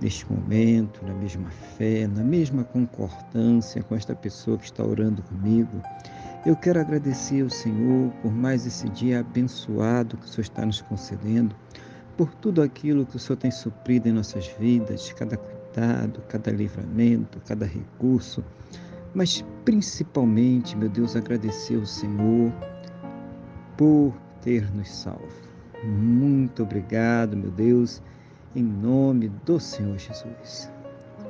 neste momento, na mesma fé, na mesma concordância com esta pessoa que está orando comigo. Eu quero agradecer ao Senhor por mais esse dia abençoado que o Senhor está nos concedendo, por tudo aquilo que o Senhor tem suprido em nossas vidas, cada cuidado, cada livramento, cada recurso, mas principalmente, meu Deus, agradecer ao Senhor por ter nos salvo. Muito obrigado, meu Deus em nome do Senhor Jesus.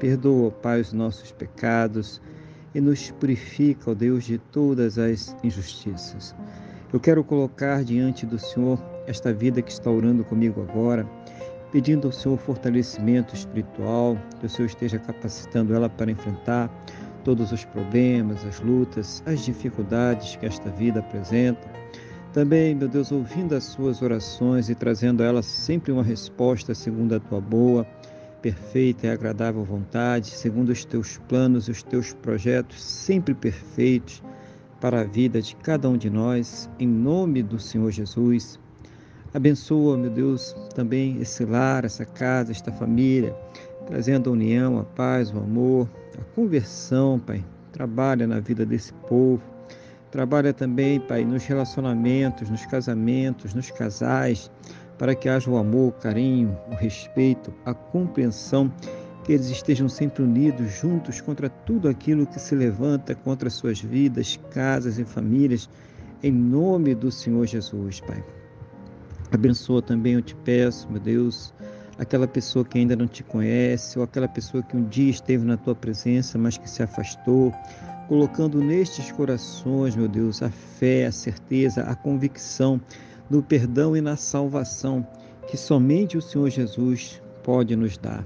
Perdoa, Pai, os nossos pecados e nos purifica, ó Deus, de todas as injustiças. Eu quero colocar diante do Senhor esta vida que está orando comigo agora, pedindo ao Senhor fortalecimento espiritual, que o Senhor esteja capacitando ela para enfrentar todos os problemas, as lutas, as dificuldades que esta vida apresenta também, meu Deus, ouvindo as suas orações e trazendo a elas sempre uma resposta segundo a tua boa, perfeita e agradável vontade, segundo os teus planos e os teus projetos sempre perfeitos para a vida de cada um de nós, em nome do Senhor Jesus. Abençoa, meu Deus, também esse lar, essa casa, esta família, trazendo a união, a paz, o amor, a conversão, Pai. Trabalha na vida desse povo Trabalha também, Pai, nos relacionamentos, nos casamentos, nos casais, para que haja o amor, o carinho, o respeito, a compreensão, que eles estejam sempre unidos, juntos contra tudo aquilo que se levanta contra suas vidas, casas e famílias, em nome do Senhor Jesus, Pai. Abençoa também, eu te peço, meu Deus, aquela pessoa que ainda não te conhece, ou aquela pessoa que um dia esteve na tua presença, mas que se afastou colocando nestes corações, meu Deus, a fé, a certeza, a convicção no perdão e na salvação que somente o Senhor Jesus pode nos dar.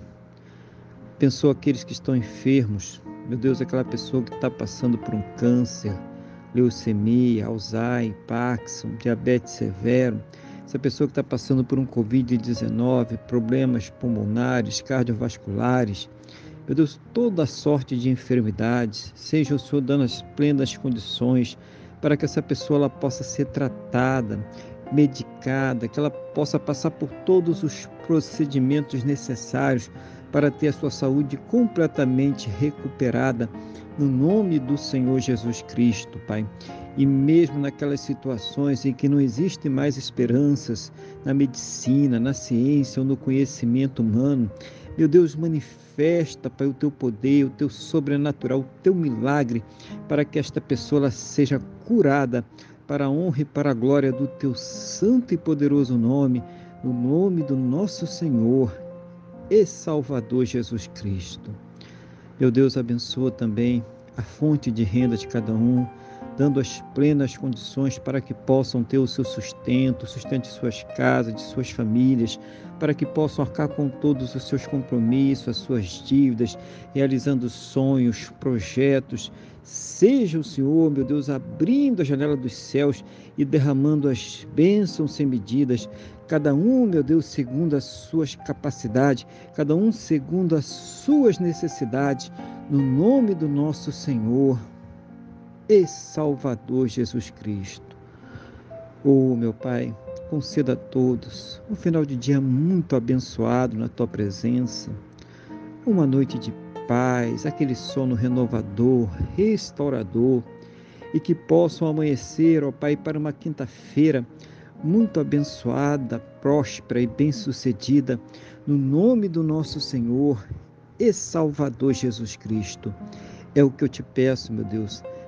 Pensou aqueles que estão enfermos, meu Deus, aquela pessoa que está passando por um câncer, leucemia, Alzheimer, Parkinson, diabetes severo, essa pessoa que está passando por um Covid-19, problemas pulmonares, cardiovasculares, meu Deus, toda sorte de enfermidades, seja o Senhor dando as plenas condições para que essa pessoa ela possa ser tratada, medicada, que ela possa passar por todos os procedimentos necessários para ter a sua saúde completamente recuperada, no nome do Senhor Jesus Cristo, Pai. E mesmo naquelas situações em que não existe mais esperanças na medicina, na ciência ou no conhecimento humano, meu Deus, manifesta, Pai, o teu poder, o teu sobrenatural, o teu milagre, para que esta pessoa seja curada para a honra e para a glória do teu santo e poderoso nome, no nome do nosso Senhor e Salvador Jesus Cristo. Meu Deus, abençoa também a fonte de renda de cada um, dando as plenas condições para que possam ter o seu sustento, sustento de suas casas, de suas famílias, para que possam arcar com todos os seus compromissos, as suas dívidas, realizando sonhos, projetos. Seja o Senhor, meu Deus, abrindo a janela dos céus e derramando as bênçãos sem medidas, cada um, meu Deus, segundo as suas capacidades, cada um segundo as suas necessidades, no nome do nosso Senhor e Salvador Jesus Cristo. Oh, meu Pai, conceda a todos um final de dia muito abençoado na tua presença, uma noite de paz, aquele sono renovador, restaurador, e que possam amanhecer, ó Pai, para uma quinta-feira muito abençoada, próspera e bem-sucedida, no nome do nosso Senhor e Salvador Jesus Cristo. É o que eu te peço, meu Deus